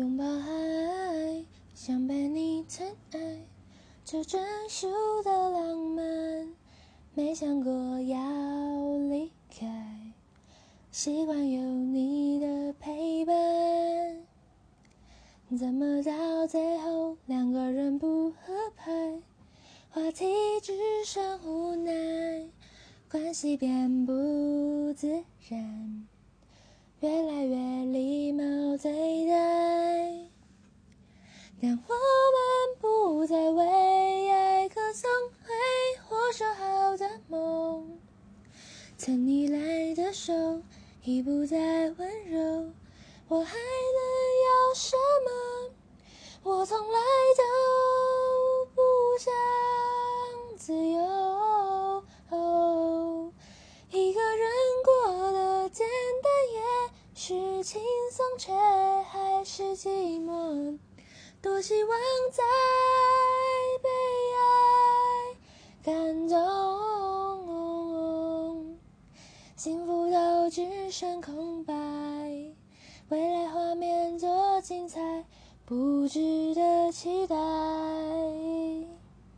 拥抱爱，想被你疼爱，这专属的浪漫，没想过要离开，习惯有你的陪伴，怎么到最后两个人不合拍，话题只剩无奈，关系变不自然。越来越但我们不再为爱歌颂会或说好的梦。牵你来的手已不再温柔，我还能要什么？我从来都不想自由，一个人过得简单。也是轻松，却还是。多希望再被爱感动，幸福都只剩空白。未来画面多精彩，不值得期待。